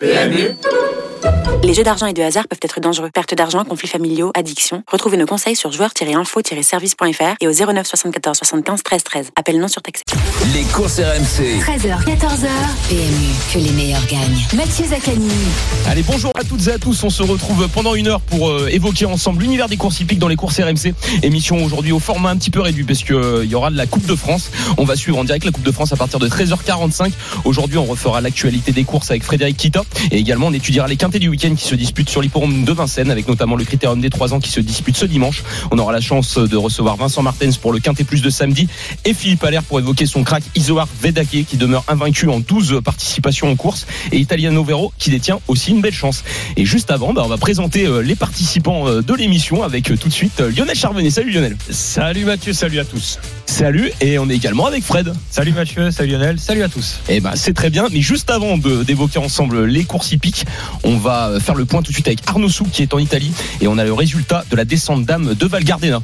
PMU les jeux d'argent et de hasard peuvent être dangereux. Perte d'argent, conflits familiaux, addiction. Retrouvez nos conseils sur joueurs-info-service.fr et au 09 74 75 13 13. Appel non surtaxé. Les courses RMC. 13h, 14h. PMU, que les meilleurs gagnent. Mathieu Zaccani. Allez, bonjour à toutes et à tous. On se retrouve pendant une heure pour euh, évoquer ensemble l'univers des courses hippiques dans les courses RMC. Émission aujourd'hui au format un petit peu réduit parce qu'il euh, y aura de la Coupe de France. On va suivre en direct la Coupe de France à partir de 13h45. Aujourd'hui, on refera l'actualité des courses avec Frédéric Kita et également on étudiera les quintés du week-end qui se disputent sur l'hipporome de Vincennes avec notamment le critérium des 3 ans qui se dispute ce dimanche. On aura la chance de recevoir Vincent Martens pour le quintet plus de samedi et Philippe Allaire pour évoquer son crack Isoar Vedake qui demeure invaincu en 12 participations en course et Italiano Vero qui détient aussi une belle chance. Et juste avant, bah, on va présenter euh, les participants euh, de l'émission avec euh, tout de suite Lionel Charvenet. Salut Lionel. Salut Mathieu, salut à tous. Salut et on est également avec Fred. Salut Mathieu, salut Lionel, salut à tous. Et eh ben c'est très bien, mais juste avant d'évoquer ensemble les courses hippiques, on va faire le point tout de suite avec Arnaud qui est en Italie et on a le résultat de la descente d'âme de Val Gardena.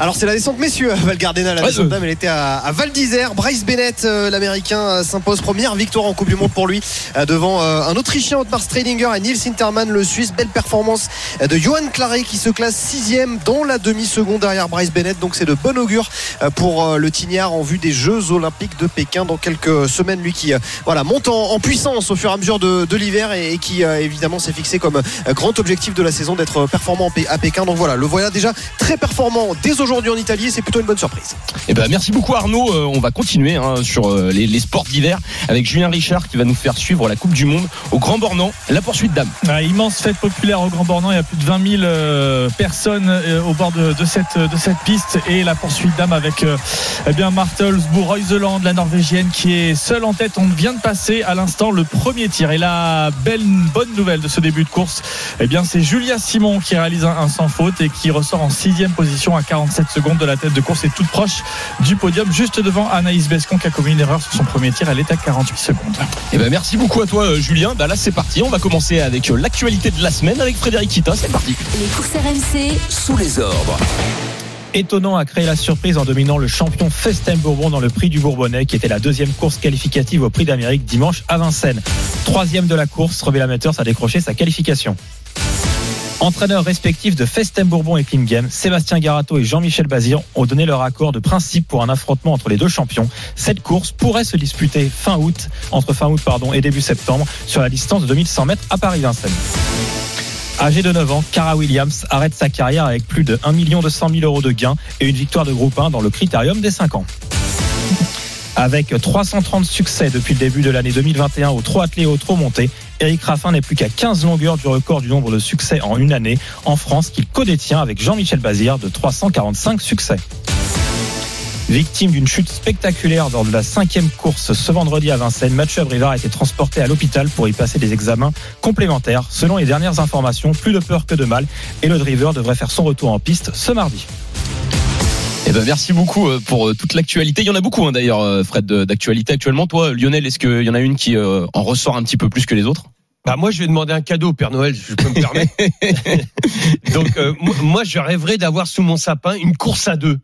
Alors c'est la descente messieurs Val Gardena la descente dame elle était à, Val d'Isère. Bryce Bennett euh, l'américain euh, s'impose première. Victoire en Coupe du Monde pour lui euh, devant un autrichien Otmar Stradinger et Nils Sinterman le suisse. Belle performance de Johan Claret qui se classe sixième dans la demi-seconde derrière Bryce Bennett. Donc c'est de bon augure pour le Tignard en vue des Jeux Olympiques de Pékin. Dans quelques semaines lui qui voilà monte en, puissance au fur et à mesure de, l'hiver et, qui évidemment s'est fixé comme grand objectif de la saison d'être performant à Pékin. Donc voilà le voilà déjà très performant dès aujourd'hui aujourd'hui en Italie. C'est plutôt une bonne surprise. Eh ben, merci beaucoup Arnaud. Euh, on va continuer hein, sur euh, les, sports d'hiver avec Julien Richard qui va nous faire suivre la Coupe du Monde au Grand Bornand, la poursuite d'âme. Ah, immense fête populaire au Grand Bornand. Il y a plus de 20 000 euh, personnes au bord de, cette, de cette piste et la poursuite d'âme avec eh bien Martelsbourg, Reuseland, la Norvégienne qui est seule en tête. On vient de passer à l'instant le premier tir. Et la belle bonne nouvelle de ce début de course, eh bien c'est Julia Simon qui réalise un, un sans faute et qui ressort en sixième position à 47 7 secondes de la tête de course est toute proche du podium, juste devant Anaïs Bescon qui a commis une erreur sur son premier tir. Elle est à 48 secondes. Et eh ben merci beaucoup à toi, euh, Julien. Bah là, c'est parti. On va commencer avec euh, l'actualité de la semaine avec Frédéric Kita. C'est parti. Les courses RMC sous les ordres. Étonnant a créé la surprise en dominant le champion Festin Bourbon dans le prix du Bourbonnais, qui était la deuxième course qualificative au prix d'Amérique dimanche à Vincennes. Troisième de la course, Rebel Amateurs a décroché sa qualification. Entraîneurs respectifs de Festem Bourbon et Game, Sébastien Garato et Jean-Michel Bazir ont donné leur accord de principe pour un affrontement entre les deux champions. Cette course pourrait se disputer fin août, entre fin août pardon, et début septembre, sur la distance de 2100 mètres à Paris-Vincennes. Âgé de 9 ans, Cara Williams arrête sa carrière avec plus de 1 200 000 euros de gains et une victoire de groupe 1 dans le critérium des 5 ans. Avec 330 succès depuis le début de l'année 2021 au Trop attelé au Trop monté, Eric Raffin n'est plus qu'à 15 longueurs du record du nombre de succès en une année en France qu'il codétient avec Jean-Michel Bazir de 345 succès. Victime d'une chute spectaculaire lors de la cinquième course ce vendredi à Vincennes, Mathieu Abrivard a été transporté à l'hôpital pour y passer des examens complémentaires. Selon les dernières informations, plus de peur que de mal et le driver devrait faire son retour en piste ce mardi. Eh ben merci beaucoup euh, pour euh, toute l'actualité. Il y en a beaucoup hein, d'ailleurs, euh, Fred, d'actualité actuellement. Toi, Lionel, est-ce qu'il y en a une qui en ressort un petit peu plus que les autres? Bah moi, je vais demander un cadeau au Père Noël, je peux me permettre. Donc, moi, je rêverais d'avoir sous mon sapin une course à deux.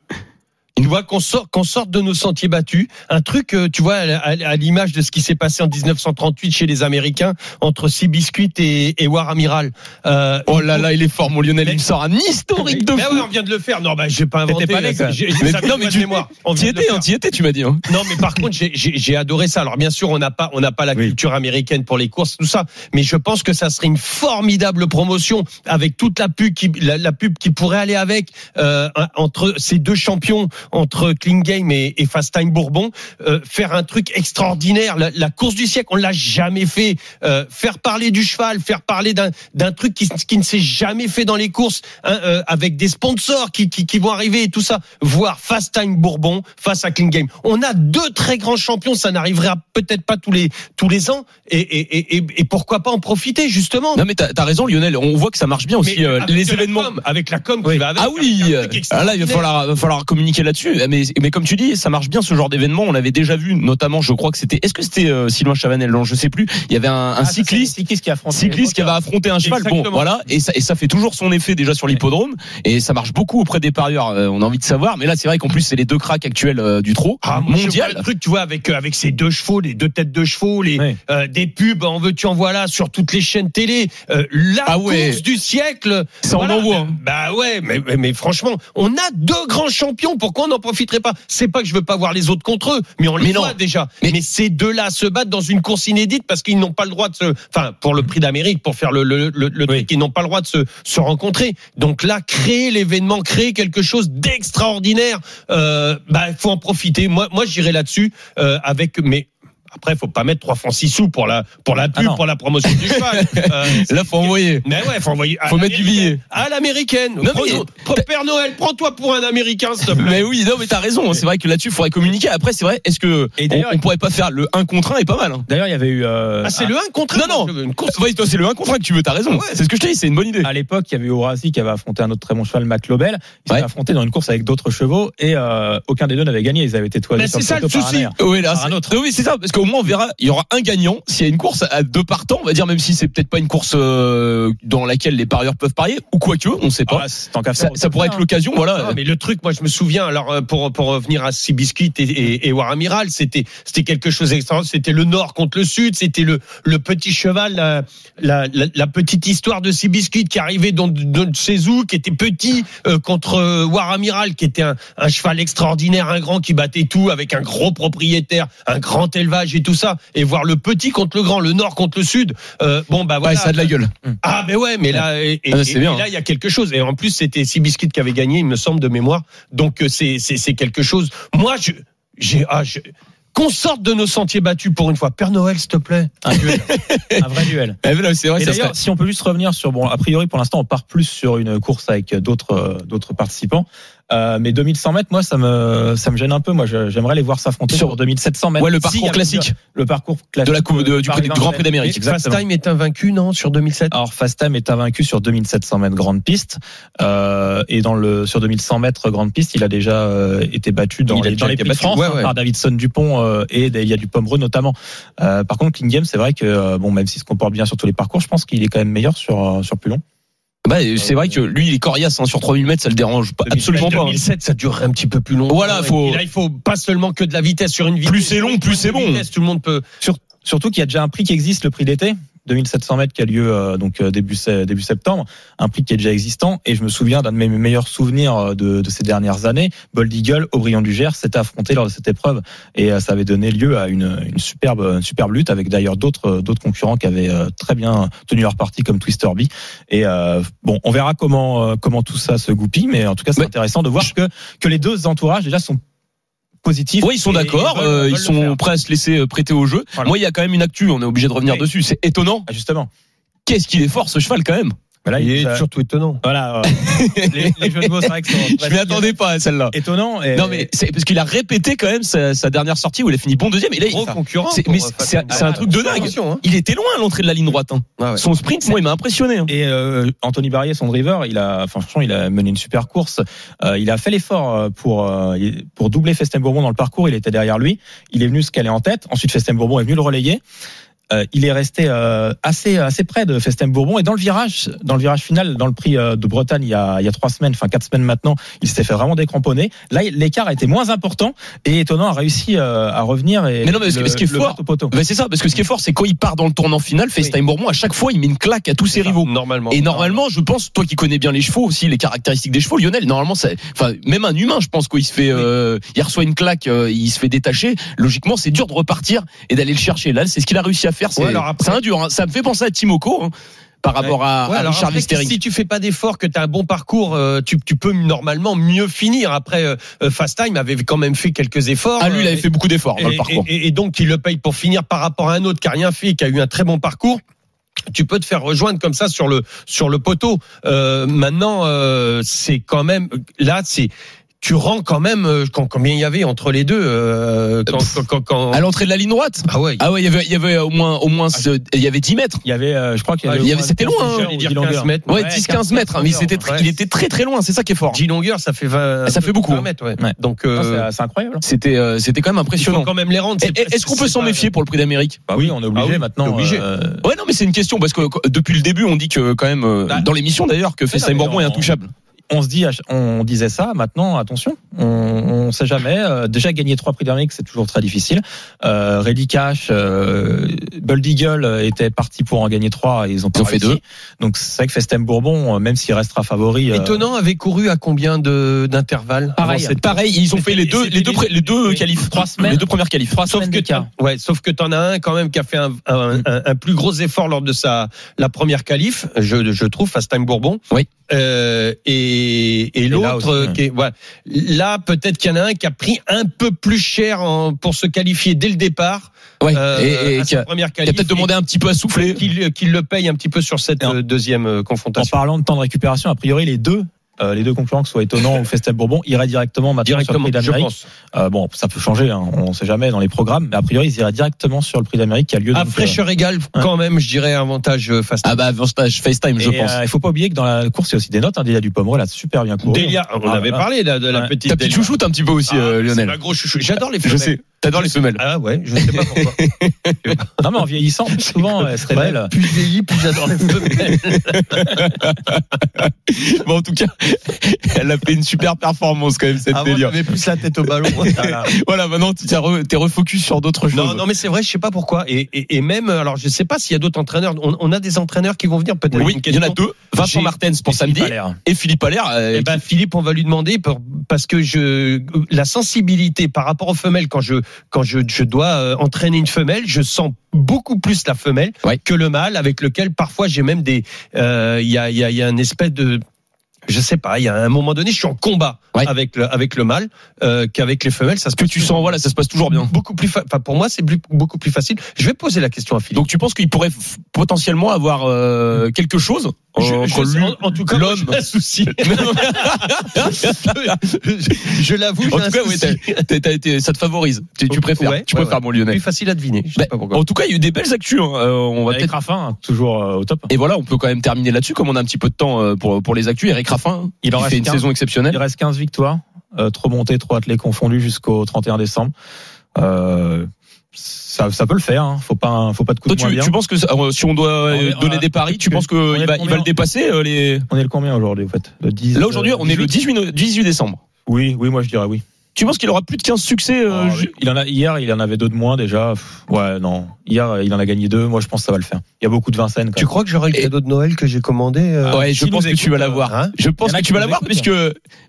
Tu vois qu'on sort, qu'on sorte de nos sentiers battus, un truc, euh, tu vois, à, l'image de ce qui s'est passé en 1938 chez les Américains entre Seabiscuit et, et War Amiral. Euh, oh là là, il est fort, mon Lionel. Il me sort un historique de fou. on vient de le faire. Non, bah, j'ai pas inventé. Pas allé, non, mais tu On y étais, on y était, tu m'as dit. Hein. Non, mais par contre, j'ai adoré ça. Alors, bien sûr, on n'a pas, on n'a pas la culture américaine pour les courses, tout ça. Mais je pense que ça serait une formidable promotion avec toute la pub qui, la, pub qui pourrait aller avec euh, entre ces deux champions entre Clean Game et, Fast Time Bourbon, euh, faire un truc extraordinaire, la, course du siècle, on l'a jamais fait. Euh, faire parler du cheval, faire parler d'un truc qui, qui ne s'est jamais fait dans les courses, hein, euh, avec des sponsors qui, qui, qui, vont arriver et tout ça. Voir Fast Time Bourbon face à Game. On a deux très grands champions, ça n'arrivera peut-être pas tous les tous les ans, et, et, et, et pourquoi pas en profiter justement? Non mais t'as as raison Lionel, on voit que ça marche bien aussi les événements avec la com qui va avec. Ah oui, ah là il va falloir, va falloir communiquer là là-dessus. Mais, mais comme tu dis, ça marche bien ce genre d'événement. On l'avait déjà vu, notamment, je crois que c'était. Est-ce que c'était euh, Sylvain Chavanel? Non, je sais plus. Il y avait un, un Ah, cycliste. cycliste qui a affronté Cycliste qui va affronter un cheval, bon, voilà, et ça, et ça fait toujours son effet déjà sur l'hippodrome, et ça marche beaucoup auprès des parieurs. euh, on a envie de savoir, mais là c'est vrai qu'en plus c'est les deux cracks actuels euh, du trot Ah, mondial. le truc, tu vois, avec euh, avec ces deux chevaux, les deux têtes de chevaux, les Oui. des pubs, en veux-tu en voilà, sur toutes les chaînes télé, la Ah ouais. course du siècle. Ça, on en voit, hein. Bah ouais, mais, mais, mais franchement, on a deux grands champions. Pourquoi on n'en profiterait pas C'est pas que je veux pas voir les autres contre eux, mais on les Mais voit non. déjà. Mais, Mais- ces deux-là se battent dans une course inédite parce qu'ils n'ont pas le droit de se, enfin, pour le prix d'Amérique, pour faire le le, le, le truc, ils n'ont pas le droit de se se rencontrer. Donc là, créer l'événement, créer quelque chose d'extraordinaire, euh, bah il faut en profiter. Moi, moi, j'irai là-dessus euh, avec mais. Après, faut pas mettre trois francs six sous pour la pour la Ah pub, non. pour la promotion du cheval. Euh, Là faut envoyer. mais ouais, faut envoyer. à Faut mettre du billet. À l'américaine. Non, Père Noël, prends-toi pour un américain, s'il te plaît. Mais oui, non, mais t'as raison. C'est vrai que là-dessus, il faudrait communiquer. Après, c'est vrai. Est-ce que Et on, pourrait pas faire le 1 contre 1 est pas mal. Hein. D'ailleurs, il y avait eu. euh, Ah, c'est le 1 contre Non, 1. non. Veux Une course. Ouais, toi, c'est le 1 contre 1 que tu veux. T'as raison. Ouais. C'est ce que je te dis. C'est une bonne idée. À l'époque, il y avait eu Orasi qui avait affronté un autre très bon cheval, Mac Lobel. Ils Ouais. s'étaient affrontés dans une course avec d'autres chevaux et euh, aucun des deux n'avait gagné. Ils avaient été toisés Mais sur c'est ça, le souci. Oui, là, c'est- un autre. Oui, c'est ça, parce qu'au moins on verra, il y aura un gagnant. S'il y a une course à deux partants, on va dire, même si c'est peut-être pas une course euh, dans laquelle les parieurs peuvent parier, ou quoi que, on sait pas. Ah, tant ça, ça pourrait être l'occasion, voilà. Mais le truc, moi, je me souviens. Alors, euh, pour pour revenir à Seabiscuit et, et, et War Amiral, c'était c'était quelque chose d'extraordinaire. C'était le Nord contre le Sud. C'était le le petit cheval, la la, la, la petite histoire de Seabiscuit qui arrivait dans de chez où, qui était petit euh, contre euh, War Amiral, qui était un, un cheval extraordinaire, un grand qui battait tout avec un gros propriétaire, un grand élevage et tout ça. Et voir le petit contre le grand, le Nord contre le Sud. euh, bon, bah Ouais, voilà. ça a de la gueule. Ah mais ouais, mais là et, et- Ah, c'est et- bien. et là il y a quelque chose et en plus c'était Seabiscuit qui avait gagné, il me semble de mémoire. Donc euh, c'est quelque chose. Moi je j'ai ah je qu'on sorte de nos sentiers battus pour une fois. Père Noël, s'il te plaît. Un duel. un vrai duel. Voilà, c'est vrai, d'ailleurs, serait- si on peut juste revenir sur bon, a priori pour l'instant on part plus sur une course avec d'autres d'autres participants. Euh, mais 2100 mètres, moi ça me ça me gêne un peu. Moi j'aimerais les voir s'affronter Sur- sur, 2700 mètres. Ouais, le parcours y a classique. Le parcours classique De la coupe de- du du Grand Prix d'Amérique. Fast. Time est invaincu non sur 2007. Alors Fast Time est invaincu sur 2700 mètres grande piste euh, et dans le sur 2100 mètres grande piste, il a déjà euh, été battu dans Il a les, dans les de. France Ouais, hein, ouais. par Davidson Dupont euh, et Delia Dupomereux notamment. Euh, par contre, Kingham, c'est vrai que euh, bon, même s'il se comporte bien sur tous les parcours, je pense qu'il est quand même meilleur sur euh, sur plus long. Bah, c'est vrai que lui, il est coriace hein, sur 3000 mètres, ça le dérange pas, 2007, absolument pas. hein. 2007, ça durerait un petit peu plus longtemps. Voilà, faut- Et là, il faut pas seulement que de la vitesse sur une vitesse. Plus c'est long, plus c'est bon. Vitesse, tout le monde peut. Surtout qu'il y a déjà un prix qui existe, le prix d'été. 2700 mètres qui a lieu euh, donc euh, début début septembre, un prix qui est déjà existant. Et je me souviens d'un de mes meilleurs souvenirs euh, de, de ces dernières années, Bold Eagle, Aubryon du Gers s'était affronté lors de cette épreuve. Et ça avait donné lieu à une, une superbe une superbe lutte avec d'ailleurs d'autres d'autres concurrents qui avaient très bien tenu leur parti comme Twister Bee et euh, bon on verra comment comment tout ça se goupille. Mais en tout cas c'est intéressant de voir que que les deux entourages déjà sont positifs. Oui, ils sont d'accord, euh, ils le sont prêts à se laisser euh, prêter au jeu. Voilà. Moi, il y a quand même une actu, on est obligé de revenir Oui. dessus. C'est étonnant. Ah, justement. Qu'est-ce qu'il est fort, ce cheval, quand même. Voilà, Il il- est ça- surtout étonnant. Voilà, euh, les, les jeux de mots, c'est vrai que sont Je m'y attendais pas à celle-là. étonnants. Et, Non, mais c'est parce qu'il a répété quand même sa, sa dernière sortie où il a fini bon deuxième. Et là, il- Gros concurrent. c'est- mais euh, c'est un truc de dingue. Hein. Il était loin à l'entrée de la ligne droite. hein. Ah ouais. Son sprint, moi, il m'a impressionné. hein. Et euh, Anthony Barrier, son driver, il a, enfin, franchement, il a mené une super course. Euh, il a fait l'effort euh, pour euh, pour doubler Festin Bourbon dans le parcours. Il était derrière lui. Il est venu se caler en tête. Ensuite, Festin Bourbon est venu le relayer. Euh, il est resté euh, assez assez près de Festin Bourbon et dans le virage dans le virage final dans le prix euh, de Bretagne il y a il y a trois semaines enfin quatre semaines maintenant il s'était fait vraiment décramponner là l'écart a été moins important et étonnant a réussi euh, à revenir et Mais non, mais ce- le- ce qui est fort-. Bah, c'est ça, parce que ce qui est fort, c'est quand il part dans le tournant final, FaceTime Bourbon, à chaque fois, il met une claque à tous ses rivaux. Normalement. Et normalement, je pense, toi qui connais bien les chevaux aussi, les caractéristiques des chevaux, Lionel, normalement, ça, enfin, même un humain, je pense, quand il se fait, euh, il reçoit une claque, euh, il se fait détacher. Logiquement, c'est dur de repartir et d'aller le chercher. Là, c'est ce qu'il a réussi à faire. C'est Ouais, après- un dur. hein. Ça me fait penser à Timoko hein, par rapport à, Ouais, à Richard après, si tu fais pas d'effort, que tu as un bon parcours, euh, tu, tu peux normalement mieux finir. Après, euh, euh, Fast Time avait quand même fait quelques efforts. Ah, lui, il euh, avait fait beaucoup d'efforts dans le et, parcours. et- et donc il le paye pour finir par rapport à un autre qui a rien fait, et qui a eu un très bon parcours. Tu peux te faire rejoindre comme ça sur le sur le poteau. Euh, maintenant, euh, c'est quand même là, c'est tu rends quand même euh, quand, combien il y avait entre les deux euh, quand, quand, quand- quand- À l'entrée de la ligne droite. ah ouais. Ah ouais, il y avait, il y avait au moins, au moins, ce- il y avait 10 mètres. Il y avait, euh, je crois qu'il y Ah, avait. il y avait- au moins c'était loin, hein, 10 j'allais dire longueurs. 15 mètres. Ouais, Ouais, 10-15 mètres, hein, mais c'était ouais. il était très très loin, c'est ça qui est fort. 10 longueurs, ça fait 20. Ça fait beaucoup, 20 hein. mètres, ouais. Donc, Ah, euh, c'est- incroyable. C'était, euh, c'était quand même il impressionnant. faut quand même les rendre. Est-ce qu'on peut s'en méfier pour le prix d'Amérique Bah oui, on est obligé Ah maintenant. t'es obligé. euh, Ouais, non, mais c'est une question parce que euh, depuis le début, on dit que quand même, euh, Bah, dans l'émission d'ailleurs, que mais Bourbon est intouchable. On se dit, on disait ça. Maintenant, attention, on, on sait jamais. Euh, déjà gagner trois prix d'Amérique, c'est toujours très difficile. Euh, Reddy Cash, euh, Bold Eagle était parti pour en gagner trois, et ils ont pas Ils ont fait deux. Donc c'est vrai que Festem Bourbon, euh, même s'il restera favori, euh, Étonnant, avait couru à combien de d'intervalles? Pareil. cette- Pareil, ils ont fait les deux, les deux, les deux les- qualifs, trois semaines. les deux premières qualifs. trois Sauf semaines que ouais, sauf que t'en as un quand même qui a fait un, un, un- un plus gros effort lors de sa la première qualif, je, je trouve, Fast Time Bourbon. Oui. Euh, et et là l'autre, est- voilà. là peut-être qu'il y en a un qui a pris un peu plus cher en- pour se qualifier dès le départ. Ouais. euh, et, qui a, peut-être demandé un petit peu à souffler. qu'il le paye un petit peu sur cette Et en- euh, deuxième euh, En confrontation. parlant de temps de récupération, a priori les deux. Euh, les deux concurrents, que ce soit étonnant ou Festem Bourbon, iraient directement maintenant Directement, sur le prix d'Amérique. Euh, bon, ça peut changer, hein, on ne sait jamais dans les programmes, mais a priori ils iraient directement sur le prix d'Amérique qui a lieu. À donc, euh, fraîcheur égale, quand même, je dirais avantage euh, Fast Ah bah, avantage FaceTime, je Et, pense. euh, il faut pas oublier que dans la course, il y a aussi des notes. Hein. Delia Dupomerol a super bien couru. Delia, on Ah, avait voilà. parlé de la Ouais. petite. Ta petite chouchoute un petit peu aussi, Ah, euh, c'est Lionel. ma grosse chouchou. J'adore les Je sais. T'adores les femelles. Ah ouais, je sais pas pourquoi. Non, mais en vieillissant, souvent, elle se révèle. Ouais, plus je vieillis, plus j'adore les femelles. Bon, en tout cas, elle a fait une super performance quand même cette Avant, délire. j'avais plus la tête au ballon. Voilà. Voilà, maintenant tu t'es re- refocus sur d'autres choses. Non, non, mais c'est vrai, je sais pas pourquoi. Et, et, et même, alors, je sais pas s'il y a d'autres entraîneurs. On, on a des entraîneurs qui vont venir peut-être. oui, il y en a deux. Vincent Martens pour Et samedi Allaire. et Philippe Allaire. euh, Eh ben, Philippe, on va lui demander pour- parce que je la sensibilité par rapport aux femelles quand je quand je, je dois euh, entraîner une femelle, je sens beaucoup plus la femelle Ouais. que le mâle, avec lequel parfois j'ai même des euh, il y a il y a y a une espèce de je sais pas, il y a un moment donné, je suis en combat Ouais. avec le avec le mâle euh, qu'avec les femelles. Ça se que tu sens, voilà, ça se passe toujours bien. beaucoup plus. Enfin, pour moi, c'est beaucoup plus facile. Je vais poser la question à Philippe. Donc tu penses qu'il pourrait potentiellement avoir euh, quelque chose Je- je- en, en tout cas, l'homme. un souci. je je l'avoue, En un tout cas, oui, été- ça te favorise. Tu, tu préfères, Ouais, tu ouais, préfères ouais. mon Lionel. Plus facile à deviner. Je sais Bah, pas pourquoi. en tout cas, il y a eu des belles actus. hein. Euh, on va peut-être. Raffin, toujours euh, au top. Et voilà, on peut quand même terminer là-dessus, comme on a un petit peu de temps euh, pour pour les actus. Eric Il il en fait reste une 15. saison Il exceptionnelle. reste 15 victoires, euh, trop montées, trop attelées confondus jusqu'au 31 décembre. Euh, ça, ça peut le faire. Hein. Faut pas, faut pas de coup Toi, de moins tu, bien. tu penses que euh, si on doit euh, On donner a- des paris, tu penses qu'il va, il va le dépasser euh, les... On est le combien aujourd'hui, en fait? Le 10. Là aujourd'hui, euh, on est le 18? 18, 18 décembre. Oui, oui, moi je dirais oui. Tu penses qu'il aura plus de 15 succès euh, Oh, il en a hier, il en avait deux de moins déjà. Ouais, non. Hier, il en a gagné deux. Moi, je pense que ça va le faire. Il y a beaucoup de Vincennes. Tu crois que j'aurai le cadeau de Noël que j'ai commandé euh, Ouais, je pense que tu vas l'avoir. hein je pense que tu vas l'avoir puisque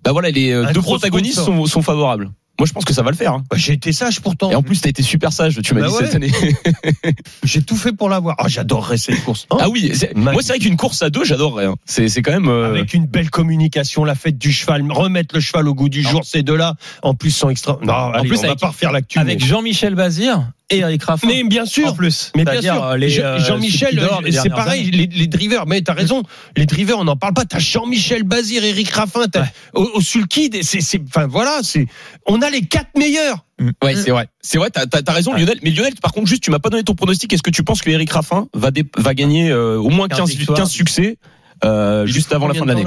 bah voilà, les euh, Un deux protagonistes sont, sont favorables. Moi, je pense que ça va le faire. hein. bah, J'ai été sage pourtant. Et en plus, t'as été super sage. Tu m'as Bah dit ouais. cette année. J'ai tout fait pour l'avoir. Oh, j'adorerais cette course. ah oui, moi c'est vrai qu'une course à deux, j'adorerais. hein. C'est c'est quand même. euh, Avec une belle communication, la fête du cheval, remettre le cheval au goût du jour, ces deux-là, en plus sont extra. Non, allez, plus, on va avec- pas refaire l'actu. Avec mais- Jean-Michel Bazir et Eric Raffin. mais bien sûr, en plus. Mais bien sûr, euh, euh, Jean-Michel, c'est pareil, les, les drivers, mais t'as raison, les drivers, on n'en parle pas, t'as Jean-Michel Bazir, Eric Raffin, t'as, Ouais. au, au Sulkid, et c'est, enfin voilà, c'est, on a les quatre meilleurs. Ouais, c'est vrai. C'est vrai, t'as as, raison, Lionel. Mais Lionel, par contre, juste, tu m'as pas donné ton pronostic. Est-ce que tu penses que Eric Raffin va, dé- va gagner euh, au moins 15, 15 victoires. 15 succès euh, juste avant la fin de l'année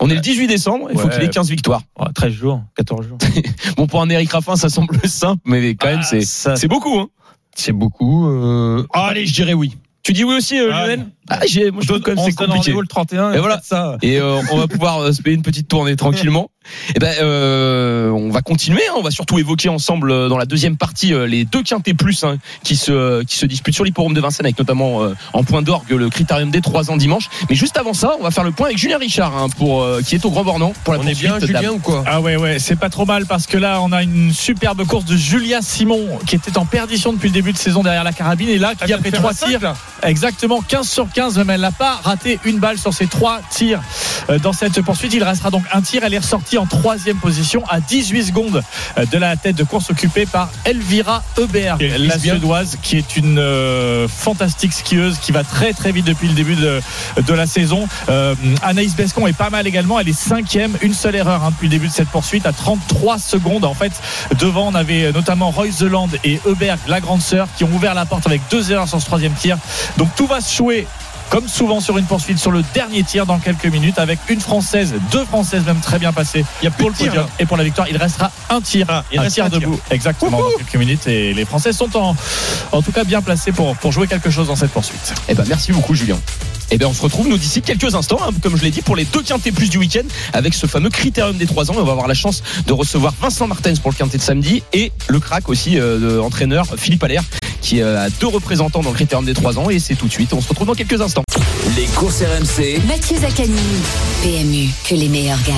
On est le 18 décembre, il faut Ouais. qu'il ait 15 victoires. Ouais, 13 jours, 14 jours. Bon, pour un Eric Raffin, ça semble simple, mais quand même, Ah, c'est ça- c'est beaucoup. Hein. C'est beaucoup, euh... ah, allez, je dirais oui. Tu dis oui aussi, euh, Ah, Lionel? Ah, j'ai- Moi, je trouve quand même c'est compliqué. le 31. Et voilà. ça. Et euh, on va pouvoir euh, se payer une petite tournée tranquillement. Et ben, euh, on va continuer. hein. On va surtout évoquer ensemble euh, dans la deuxième partie euh, les deux quintés plus hein, qui se qui se disputent sur l'hipporome de Vincennes, avec notamment euh, en point d'orgue le Critérium des 3 ans dimanche. Mais juste avant ça, on va faire le point avec Julien Richard, hein, pour euh, qui est au Grand Bornand pour la On est poursuite bien, la- Julien, ou quoi? Ah ouais ouais c'est pas trop mal parce que là on a une superbe course de Julia Simon qui était en perdition depuis le début de saison derrière la carabine et là qui a fait trois tirs exactement 15 sur 15, même elle n'a pas raté une balle sur ses trois tirs euh, dans cette poursuite. Il restera donc un tir. Elle est ressortie en troisième position à 18 secondes euh, de la tête de course occupée par Elvira Heuberg, la suédoise, qui est une euh, fantastique skieuse qui va très très vite depuis le début de, de la saison. Euh, Anaïs Bescon est pas mal également. Elle est cinquième, une seule erreur hein, depuis le début de cette poursuite à 33 secondes. En fait, devant, on avait notamment Royce Zeland et Heuberg, la grande sœur, qui ont ouvert la porte avec deux erreurs sur ce troisième tir. Donc tout va se jouer comme souvent sur une poursuite sur le dernier tir dans quelques minutes avec une française, deux françaises même très bien passées Il y a pour le podium et pour la victoire. Il restera un tir, Ah, il un tir debout exactement dans quelques minutes et les Françaises sont en, en tout cas bien placées pour, pour jouer quelque chose dans cette poursuite. Eh ben merci beaucoup Julien. Eh ben on se retrouve nous d'ici quelques instants, hein, comme je l'ai dit, pour les deux quintés plus du week-end avec ce fameux critérium des 3 ans. Et on va avoir la chance de recevoir Vincent Martens pour le quintet de samedi et le crack aussi euh, de entraîneur Philippe Allaire qui euh, a deux représentants dans le critérium des 3 ans et c'est tout de suite. On se retrouve dans quelques instants. Les courses RMC. Mathieu Zaccani. PMU, que les meilleurs gagnent.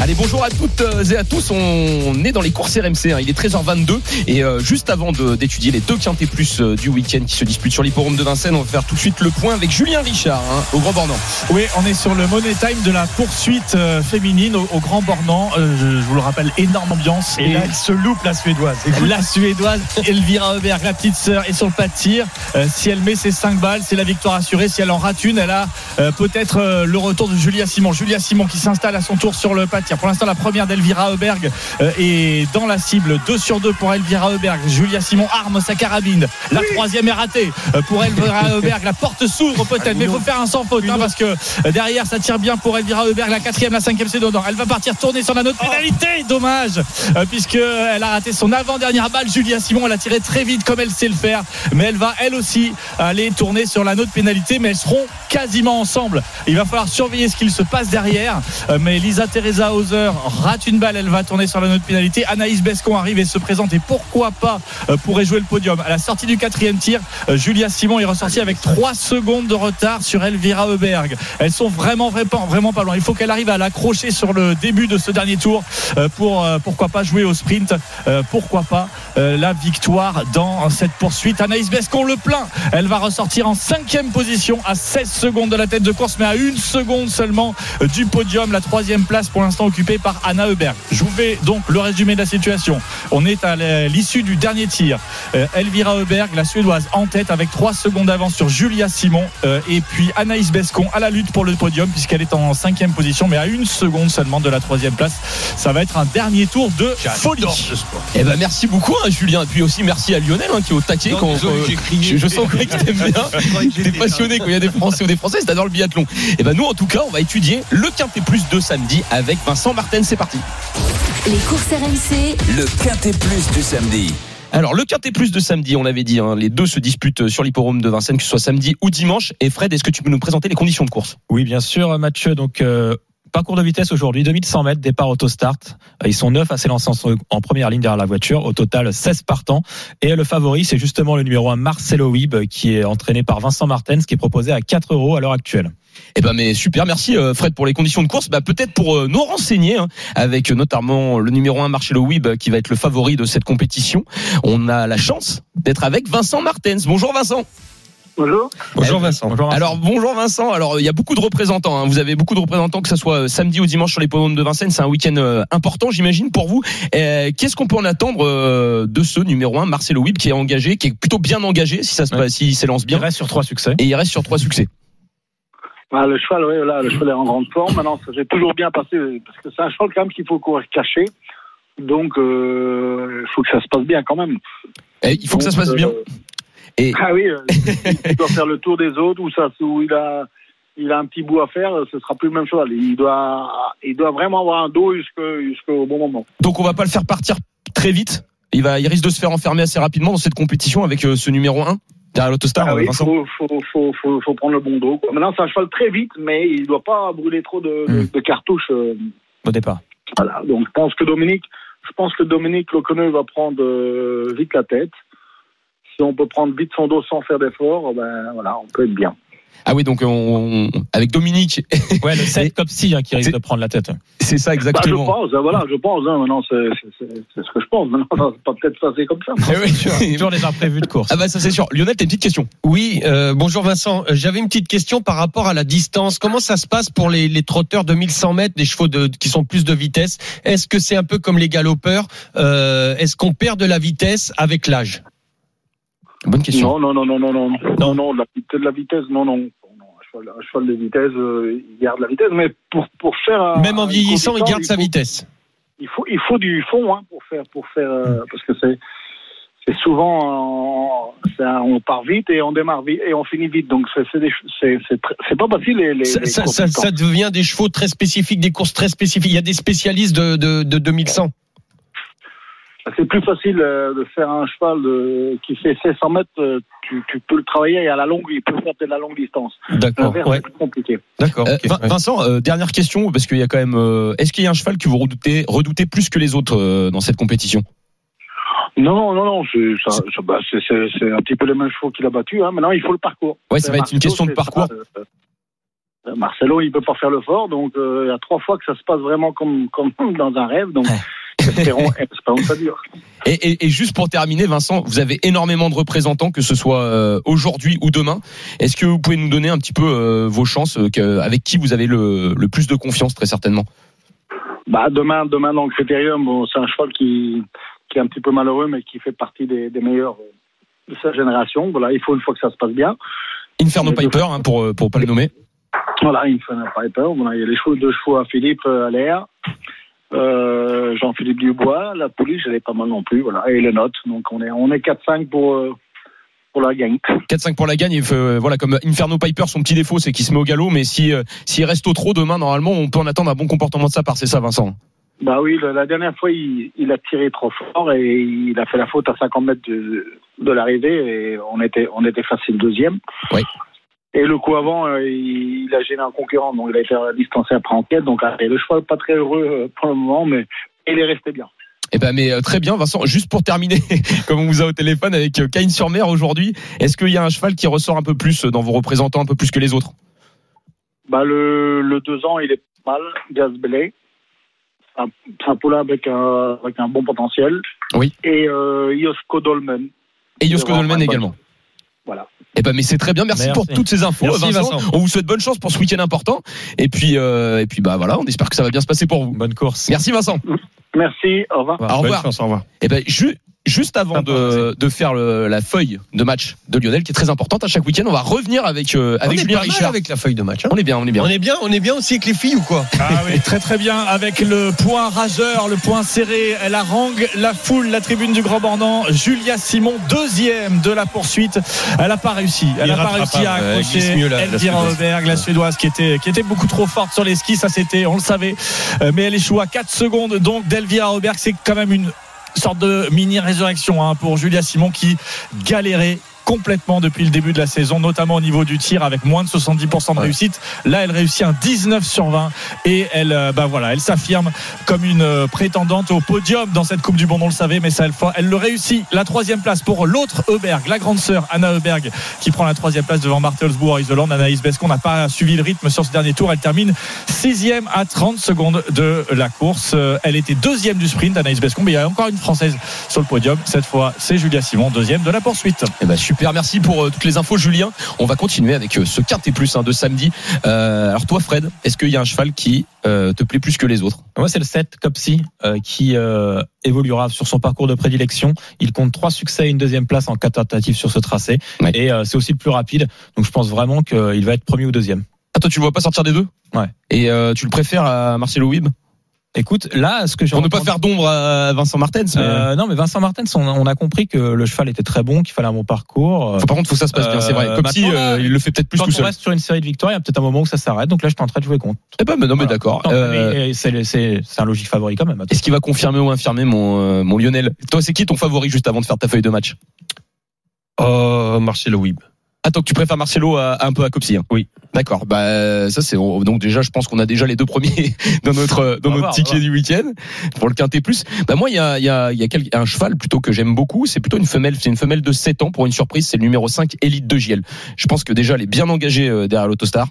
Allez, bonjour à toutes euh, et à tous. On est dans les courses RMC. hein. Il est 13h22 et euh, juste avant de- d'étudier les deux quintés plus euh, du week-end qui se disputent sur l'hipporome de Vincennes, on va faire tout de suite le point avec Julien Richard hein, au Grand Bornand. Oui, on est sur le money time de la poursuite euh, féminine au, au Grand Bornand. Euh, je, je vous le rappelle, énorme ambiance. Et là, elle se loupe la suédoise. La Suédoise Elvira Heuberg, la petite sœur, est sur le pas de tir. Euh, si elle met ses 5 balles, c'est la victoire assurée. Si elle en rate une, elle a euh, peut-être euh, le retour de Julia Simon. Julia Simon qui s'installe à son tour sur le pas de tir. Pour l'instant, la première d'Elvira Heuberg euh, est dans la cible. 2 sur 2 pour Elvira Heuberg. Julia Simon arme sa carabine. La troisième est ratée pour Elvira Heuberg. La porte s'ouvre peut-être, mais il faut faire un sans faute hein, parce que derrière, ça tire bien pour Elvira Heuberg. La quatrième, la cinquième, c'est dedans. Elle va partir tourner sur la note pénalité. Dommage, puisque elle a raté son avant-dernière balle. Julia Simon, elle a tiré très vite comme elle sait le faire, mais elle va elle aussi aller tourner sur la note pénalité. Mais elles seront quasiment ensemble. Il va falloir surveiller ce qu'il se passe derrière. Euh, Mais Lisa Teresa Hauser rate une balle, elle va tourner sur la note pénalité. Anaïs Bescon arrive et se présente et pourquoi pas euh, pourrait jouer le podium. À la sortie du quatrième tir, euh, Julia Simon est ressortie avec 3 secondes de retard sur Elvira Heuberg. Elles sont vraiment, vraiment, pas loin. Il faut qu'elle arrive à l'accrocher sur le début de ce dernier tour pour pourquoi pas jouer au sprint. Pourquoi pas la victoire dans cette poursuite. Anaïs Bescon le plein. Elle va ressortir en cinquième position à 16 secondes de la tête de course, mais à une seconde seulement euh, du podium. La troisième place pour l'instant occupée par Anna Heuberg. Je vous fais donc le résumé de la situation. On est à l'issue du dernier tir. Euh, Elvira Heuberg, la suédoise, en tête avec 3 secondes d'avance sur Julia Simon. Euh, et puis Anaïs Bescon à la lutte pour le podium, puisqu'elle est en cinquième position, mais à une seconde seulement de la troisième place. Ça va être un dernier tour de folie. Eh ben merci beaucoup hein, Julien. Et puis aussi merci à Lionel hein, qui est au taquet. Non, quand- désolé, quand- j'ai crié. je, je sens que tu aimes bien. T'es passionné quand il y a des Français des Françaises, t'adores le biathlon. Et ben nous en tout cas, on va étudier le quintet plus de samedi avec Vincent Martin. C'est parti. Les courses RMC, Le quintet plus du samedi. Alors le quintet plus de samedi, on l'avait dit, hein, les deux se disputent sur l'hipporome de Vincennes, que ce soit samedi ou dimanche. Et Fred, est-ce que tu peux nous présenter les conditions de course? Oui, bien sûr, Mathieu. Donc, euh, parcours de vitesse aujourd'hui, 2100 mètres, départ autostart. Euh, Ils sont neuf à s'élancer en, première ligne derrière la voiture. Au total, 16 partants. Et le favori, c'est justement le numéro 1, Marcelo Wib, qui est entraîné par Vincent Martens, qui est proposé à 4 euros à l'heure actuelle. Eh ben mais super, merci euh, Fred pour les conditions de course. Bah peut-être pour euh, nous renseigner hein, avec notamment le numéro 1 Marcelo Wib qui va être le favori de cette compétition. On a la chance d'être avec Vincent Martens. Bonjour Vincent. Bonjour. Bonjour Vincent. Bonjour, Vincent. Alors bonjour Vincent. Alors il y a beaucoup de représentants. hein. Vous avez beaucoup de représentants que ce soit euh, samedi ou dimanche sur les podiums de Vincennes. C'est un week-end euh, important, j'imagine pour vous. Euh, Qu'est-ce qu'on peut en attendre euh, de ce numéro 1 Marcelo Wib qui est engagé, qui est plutôt bien engagé si ça se Ouais. passe, s'il s'élance il bien. reste sur trois succès. Et il reste sur trois succès. Ah, le cheval, oui, là, le cheval est en grande forme. Maintenant, ça s'est toujours bien passé parce que c'est un cheval quand même qu'il faut courir caché. Donc, euh, il faut que ça se passe bien quand même. Et il faut que ça se passe bien. Et- Ah oui, euh, il doit faire le tour des autres où ça, où il a, il a un petit bout à faire. Ce sera plus le même cheval. Il doit, il doit vraiment avoir un dos jusqu'au bon moment. Donc on va pas le faire partir très vite. Il va, il risque de se faire enfermer assez rapidement dans cette compétition avec euh, ce numéro 1 derrière l'autostar. Ah euh, oui, il faut, faut, faut, faut, prendre le bon dos. quoi. Maintenant, c'est un cheval très vite, mais il doit pas brûler trop de, Hmm. de cartouches. Au départ. Voilà, donc je pense que Dominique, je pense que Dominique va prendre vite la tête. Si on peut prendre vite son dos sans faire d'effort, ben voilà, on peut être bien. Ah oui, donc on, on- avec Dominique, Ouais, le 7 Copsy hein, qui risque C'est- de prendre la tête. c'est ça Bah, je exactement. pense, hein, voilà, je pense. Hein, maintenant, c'est c'est- c'est- c'est ce que je pense. Maintenant, ça pas peut-être se passer comme ça. Eh oui. Toujours des imprévus de course. Ah bah ça c'est sûr. Lionel, t'as une petite question. Oui, euh, bonjour Vincent. Euh, J'avais une petite question par rapport à la distance. Comment ça se passe pour les, les trotteurs de 1100 mètres, des chevaux de, qui sont plus de vitesse? Est-ce que c'est un peu comme les galopeurs? Euh, Est-ce qu'on perd de la vitesse avec l'âge? Bonne question. Non, non, non, non, non, non, non, non, de la, la vitesse, non, non. Un cheval, un cheval de vitesse, euh, il garde la vitesse, mais pour, pour faire un- Même en vieillissant, il garde sa faut- vitesse. Il faut, il faut du fond hein, pour faire, pour faire, euh, parce que c'est, c'est souvent, on part vite et on démarre vite et on finit vite, donc c'est, pas facile les, les, Ça, les devient des chevaux très spécifiques, des courses très spécifiques. Il y a des spécialistes de, de, de 2100. C'est plus facile euh, de faire un cheval de, qui fait 1600 mètres, euh, tu, tu peux le travailler à la longue, il peut faire de la longue distance. D'accord. Ouais. c'est plus compliqué. D'accord. Euh, Vincent, euh, dernière question parce qu'il y a quand même. euh, Est-ce qu'il y a un cheval que vous redoutez, redoutez plus que les autres euh, dans cette compétition? Non, non, non, c'est, bah, c'est, un petit peu les mêmes chevaux qu'il a battus. Hein. Maintenant, il faut le parcours. Ouais, ça va être une Marcelo, question de parcours. euh, Marcelo, il peut pas faire le fort, donc euh, il y a trois fois que ça se passe vraiment comme, comme dans un rêve. Donc, espérons, espérons que ça dure. Et, et- et juste pour terminer, Vincent, vous avez énormément de représentants, que ce soit euh, aujourd'hui ou demain. Est-ce que vous pouvez nous donner un petit peu euh, vos chances, euh, avec qui vous avez le, le plus de confiance, très certainement? Bah, demain, demain dans le critérium, bon, c'est un cheval qui, qui est un petit peu malheureux, mais qui fait partie des, des meilleurs de sa génération. Voilà, il faut une fois que ça se passe bien. Inferno. Piper, hein, pour pour pas le nommer. Voilà, pas peur. Voilà, il y a les chevaux, deux chevaux à Philippe à l'air. Euh, Jean-Philippe Dubois, la pouliche, elle est pas mal non plus, voilà, et les notes. Donc on est, on est 4-5 pour, euh, pour la gagne. 4-5 pour la gagne. Et, euh, voilà, comme Inferno Piper, son petit défaut, c'est qu'il se met au galop. Mais si euh, s'il reste au trop demain, normalement, on peut en attendre un bon comportement de sa part. C'est ça, Vincent? Bah oui, la dernière fois, il, il a tiré trop fort et il a fait la faute à 50 mètres de, de l'arrivée et on était, on était facile deuxième. Oui. Et le coup avant, euh, il, il a gêné un concurrent, donc il a été distancé après enquête. Donc euh, le cheval pas très heureux euh, pour le moment, mais il est resté bien. Eh ben, mais euh, très bien, Vincent. Juste pour terminer, comme on vous a au téléphone avec euh, Caïn sur Mer aujourd'hui, est-ce qu'il y a un cheval qui ressort un peu plus euh, dans vos représentants, un peu plus que les autres? Bah le, le deux ans, il est pas mal, Gaz Belay. C'est un, poulain avec un, avec un bon potentiel. Oui. Et euh, Yosko Dolmen. Et vraiment Dolmen également. Voilà. Eh ben, mais c'est très bien. Merci, Merci. pour toutes ces infos, Merci, Vincent. Vincent. On vous souhaite bonne chance pour ce week-end important. Et puis, euh, et puis, bah voilà, on espère que ça va bien se passer pour vous. Bonne course. Merci, Vincent. Merci, au revoir. Au Bonne revoir. chance, au revoir. Eh ben, ju- juste avant de, de faire le- la feuille de match de Lionel, qui est très importante à chaque week-end, on va revenir avec, euh, avec on est Julien pas mal Richard. avec la feuille de match. hein. On est bien, on est bien. On est bien, on est bien aussi avec les filles ou quoi? Ah oui, très très bien avec le point rageur, le point serré, elle harangue la foule, la tribune du Grand Bornand. Julia Simon, deuxième de la poursuite. Elle n'a pas réussi. Elle n'a pas réussi à accrocher la- la Elvira Suédoise. Auberg, la Suédoise, qui était, qui était beaucoup trop forte sur les skis. Ça c'était, on le savait. Euh, Mais elle échoue à 4 secondes donc d'Elvira Auberg. C'est quand même une sorte de mini résurrection hein, pour Julia Simon qui galérait complètement depuis le début de la saison, notamment au niveau du tir avec moins de 70% de réussite. Là, elle réussit un 19 sur 20 et elle, euh, bah voilà, elle s'affirme comme une euh, prétendante au podium dans cette Coupe du Monde. On le savait, mais ça, elle, elle le réussit. La troisième place pour l'autre Heuberg, la grande sœur Anna Heuberg, qui prend la troisième place devant Marthe Holzbourg Isoland. Anaïs Bescon n'a pas suivi le rythme sur ce dernier tour. Elle termine sixième à 30 secondes de la course. Euh, Elle était deuxième du sprint, Anaïs Bescon, mais il y a encore une française sur le podium. Cette fois, c'est Julia Simon, deuxième de la poursuite. Eh ben, super, merci pour euh, toutes les infos, Julien. On va continuer avec euh, ce quintet plus hein, de samedi. Euh, alors toi, Fred, est-ce qu'il y a un cheval qui te plaît plus que les autres? Moi, c'est le 7 Copsy qui évoluera sur son parcours de prédilection. Il compte trois succès et une deuxième place en quatre tentatives sur ce tracé. Ouais. Et c'est aussi le plus rapide. Donc, je pense vraiment qu'il va être premier ou deuxième. Ah, toi, tu le vois pas sortir des deux? Ouais. Et tu le préfères à Marcelo Wib Écoute, là, ce que j'ai Pour ne pas faire d'ombre à Vincent Martens. Mais... Euh, non, mais Vincent Martens, on, on a compris que le cheval était très bon, qu'il fallait un bon parcours. Faut, par contre, faut que ça se passe bien, c'est vrai. Euh, Comme si euh, là, il le fait peut-être plus Quand tout on seul. reste sur une série de victoires, il y a peut-être un moment où ça s'arrête. Donc là, je suis en train de jouer contre. Eh ben, mais non, mais Voilà. d'accord. Euh, mais c'est un logique favori quand même. Est-ce qu'il va confirmer ou infirmer mon, euh, mon Lionel? Toi, c'est qui ton favori juste avant de faire ta feuille de match? Oh, Marcelo Wib. Attends, que tu préfères Marcelo à, à un peu à Copsy. hein. Oui. D'accord. Bah ça c'est donc déjà je pense qu'on a déjà les deux premiers dans notre dans On va notre voir, ticket du week-end pour le quintet plus. Bah moi il y a il y a il y a quel- un cheval plutôt que j'aime beaucoup, c'est plutôt une femelle, c'est une femelle de 7 ans pour une surprise, c'est le numéro 5 Elite de JL. Je pense que déjà elle est bien engagée euh, derrière l'Autostar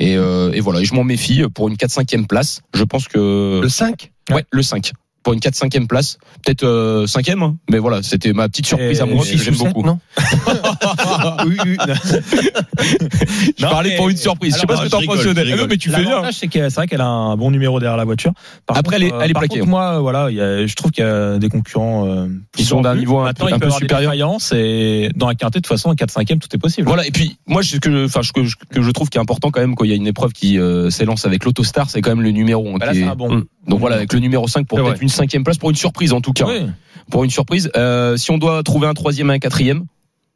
et euh, et voilà, et je m'en méfie pour une 4 5e place. Je pense que Le 5 ouais, le 5 pour une 4 5e place, peut-être euh, 5e hein. mais voilà, c'était ma petite surprise Et à moi que j'aime beaucoup. non oui, oui. Je Non, parlais mais- pour une surprise. Je sais pas alors, ce que t'en je penses Lionel. je non, mais tu fais bien. C'est que c'est vrai qu'elle a un bon numéro derrière la voiture. Par Après, contre, elle est- elle est par plaquée, contre, hein. moi, voilà, il y a- je trouve qu'il y a des concurrents euh, Qui sont d'un niveau un Maintenant, un peu supérieur. et dans la quintée, de toute façon, 4 5 e tout est possible. Voilà, et puis moi, ce que, ce que, je- que je trouve qui est important quand même, quand il y a une épreuve qui euh, s'élance avec l'Autostar, c'est quand même le numéro. Bah là, qui c'est est- un bon. Donc voilà, avec le numéro 5 pour peut-être une cinquième place, pour une surprise en tout cas. Oui. Pour une surprise, euh, si on doit trouver un troisième et un quatrième,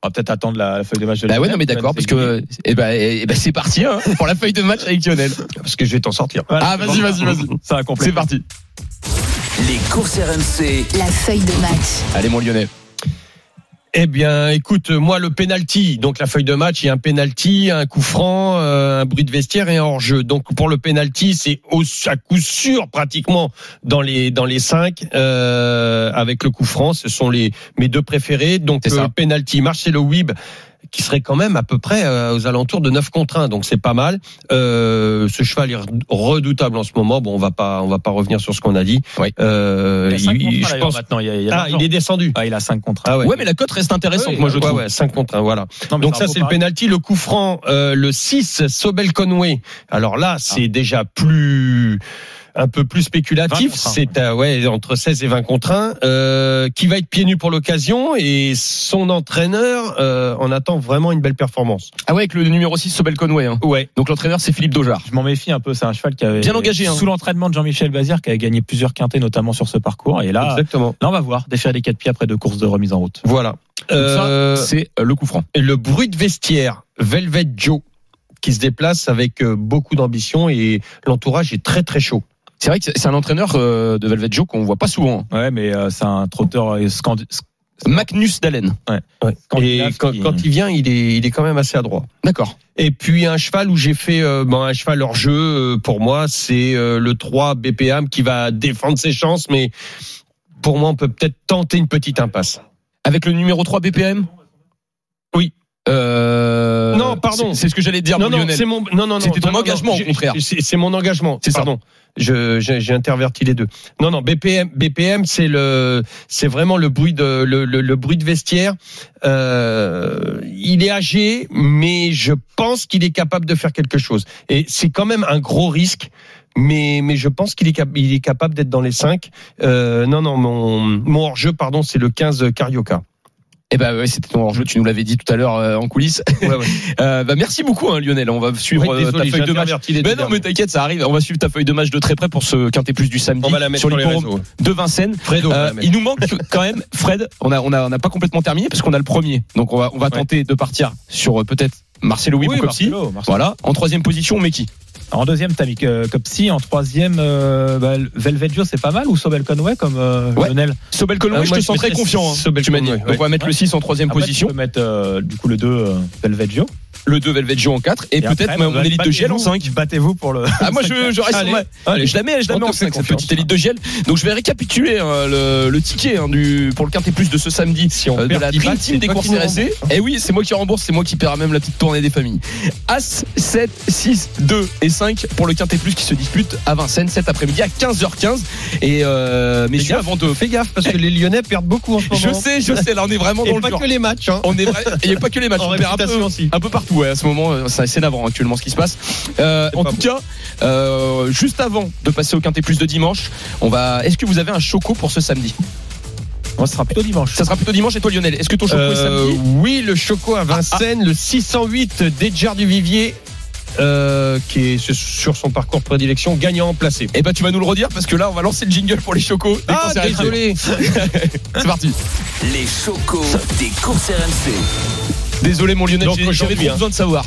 On va peut-être attendre la, la feuille de match de bah ouais, Lionel, non mais d'accord, parce c'est que, eh ben, eh ben, c'est parti hein, pour la feuille de match avec Lionel. Parce que je vais t'en sortir. Voilà, Ah, vas-y, vas-y, vas-y. Ça va compléter. C'est parti. Les courses RMC. La feuille de match. Allez mon Lionel. Eh bien, écoute, moi le penalty, donc la feuille de match, il y a un penalty, un coup franc, euh, un bruit de vestiaire et un hors-jeu. Donc pour le penalty, c'est au, à coup sûr pratiquement dans les dans les cinq euh, avec le coup franc. Ce sont les mes deux préférés. Donc le penalty, Marcelo Wib qui serait quand même à peu près euh, aux alentours de 9 contre 1, donc c'est pas mal. Euh, ce cheval est redoutable en ce moment. Bon, on va pas, on va pas revenir sur ce qu'on a dit. Oui. Euh, Il y a cinq il- contre un, je d'ailleurs, pense. maintenant. Il y a, il y a Ah, il est descendu. Ah, il a 5 contre 1. Ah Ouais, mais la cote reste intéressante, moi je ouais, trouve. ouais, 5 contre 1, voilà. Non, Donc ça c'est le penalty, le coup franc, euh, le 6 Sobel Conway. Alors là, c'est déjà plus un peu plus 20 spéculatif, c'est euh, ouais entre 16 et 20 contre 1 euh, qui va être pieds nus pour l'occasion et son entraîneur euh, en attend vraiment une belle performance. Ah ouais, avec le numéro 6 Sobel Conway. Hein. Ouais. Donc l'entraîneur c'est Philippe Dojar. Je m'en méfie un peu. C'est un cheval qui avait Bien engagé, hein. sous l'entraînement de Jean-Michel Bazir, qui avait gagné plusieurs quintés, notamment sur ce parcours. Et là, Exactement. là, on va voir défaire les quatre pieds après deux courses de remise en route. Voilà. Euh, c'est euh, le coup franc. et le bruit de vestiaire, Velvet Joe qui se déplace avec euh, beaucoup d'ambition et l'entourage est très très chaud. C'est vrai que c'est un entraîneur euh, de Velvet Joe qu'on voit pas souvent. Ouais, mais euh, c'est un trotteur euh, Magnus Dalen. Et scandinave quand, qui- quand il vient, il est, il est quand même assez adroit. D'accord. Et puis un cheval où j'ai fait euh, bon, un cheval hors jeu euh, pour moi, c'est euh, le 3 BPM qui va défendre ses chances, mais pour moi on peut peut-être tenter une petite impasse. Avec le numéro 3 BPM Oui. Euh, pardon. C'est ce que j'allais dire, non, mon non, c'est mon non non. C'était ton non, engagement, au j'ai- contraire. C'est mon engagement. C'est ça. Pardon. Je j'ai interverti les deux. Non non BPM BPM c'est le c'est vraiment le bruit de le, le, le bruit de vestiaire. Euh, il est âgé mais je pense qu'il est capable de faire quelque chose. Et c'est quand même un gros risque. Mais, mais je pense qu'il est, cap- est capable d'être dans les 5. Euh, non, non, mon, mon hors-jeu, pardon, c'est le 15 Carioca. Eh ben ouais, c'était ton hors-jeu, tu nous l'avais dit tout à l'heure euh, en coulisses. Ouais, ouais. Euh, bah merci beaucoup hein, Lionel, on va suivre euh, désolé, ta feuille de match. Mais non, mais t'inquiète, ça arrive. On va suivre ta feuille de match de très près pour ce quintet plus du samedi On va la mettre sur sur de Vincennes. Fredo, Euh, il nous manque quand même, Fred. On a, on a, on n'a pas complètement terminé parce qu'on a le premier. Donc on va, on va tenter de partir sur peut-être Marcelo Oui. Marcelo, Marcelo. Voilà. En troisième position, on met qui En deuxième, t'as mis Copsi. En troisième, euh, bah, Velvet Joe, c'est pas mal. Ou Sobel Conway, comme euh, Ouais. Lionel Sobel Conway, Euh, je te sens très confiant. hein, Sobel tu m'as dit. Conway, Donc on va mettre ouais. le 6 en troisième Après, position, Tu peux mettre euh, du coup le 2, euh, Velvet Joe. Le 2 Velvet Joe en 4 et, peut-être bah, mon élite de GL en battez-vous- 5. Battez-vous pour le. Ah moi je, je reste Allez, sur ma- allez. je la mets je la mets en fait 5 cette petite élite de GL donc je vais récapituler hein, le, le ticket hein, du pour le quintet plus de ce samedi Si on euh, de la 10 Dream Team des courses RSC et oui c'est moi qui rembourse c'est moi qui paiera même la petite tournée des familles As 7 6 2 et 5 pour le quintet plus qui se dispute à Vincennes cet après-midi à 15h15 et euh, messieurs avant de Fais gaffe parce que les Lyonnais perdent beaucoup en ce moment. je sais je sais là on est vraiment dans le pas dur que les matchs. Hein. on est vrai- il n'y a pas que les matchs on perd un peu partout ouais, à ce moment euh, ça- c'est navrant actuellement ce qui se passe Euh, en pas tout bon. cas euh, juste avant de passer au quintet plus de dimanche on va est-ce que vous avez un choco pour ce samedi? Ce sera plutôt dimanche. ça sera plutôt dimanche et toi Lionel est-ce que ton choco est samedi? oui, le Choco à Vincennes, le 608 d'Edjar du Vivier, euh, qui est sur- son parcours de prédilection, gagnant placé. eh ben tu vas nous le redire parce que là on va lancer le jingle pour les chocos des Ah, désolé. c'est parti Les chocos des courses RMC. Désolé mon Lionel j'avais hein. besoin de savoir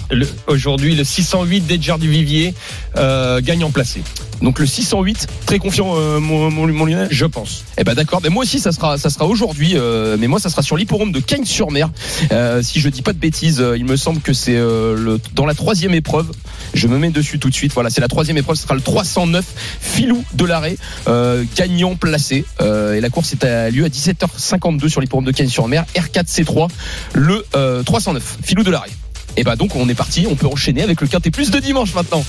Aujourd'hui, le 608 d'Edjar du Vivier, euh, gagnant placé. Donc le 608, très confiant, euh, mon, mon, mon Lionel Je pense. Eh ben d'accord, mais moi aussi ça sera ça sera aujourd'hui, euh, mais moi ça sera sur l'hipporome de Cagnes-sur-Mer. Euh, si je dis pas de bêtises, euh, il me semble que c'est euh, le dans la troisième épreuve. Je me mets dessus tout de suite. Voilà, c'est la troisième épreuve. Ce sera le 309 Filou de l'arrêt, euh, gagnant placé. Euh, et la course est à lieu à 17h52 sur l'hipporome de Cagnes-sur-Mer. R4 C3, le euh, 309 Filou de l'arrêt. Et bah donc on est parti, on peut enchaîner avec le quintet plus de dimanche maintenant.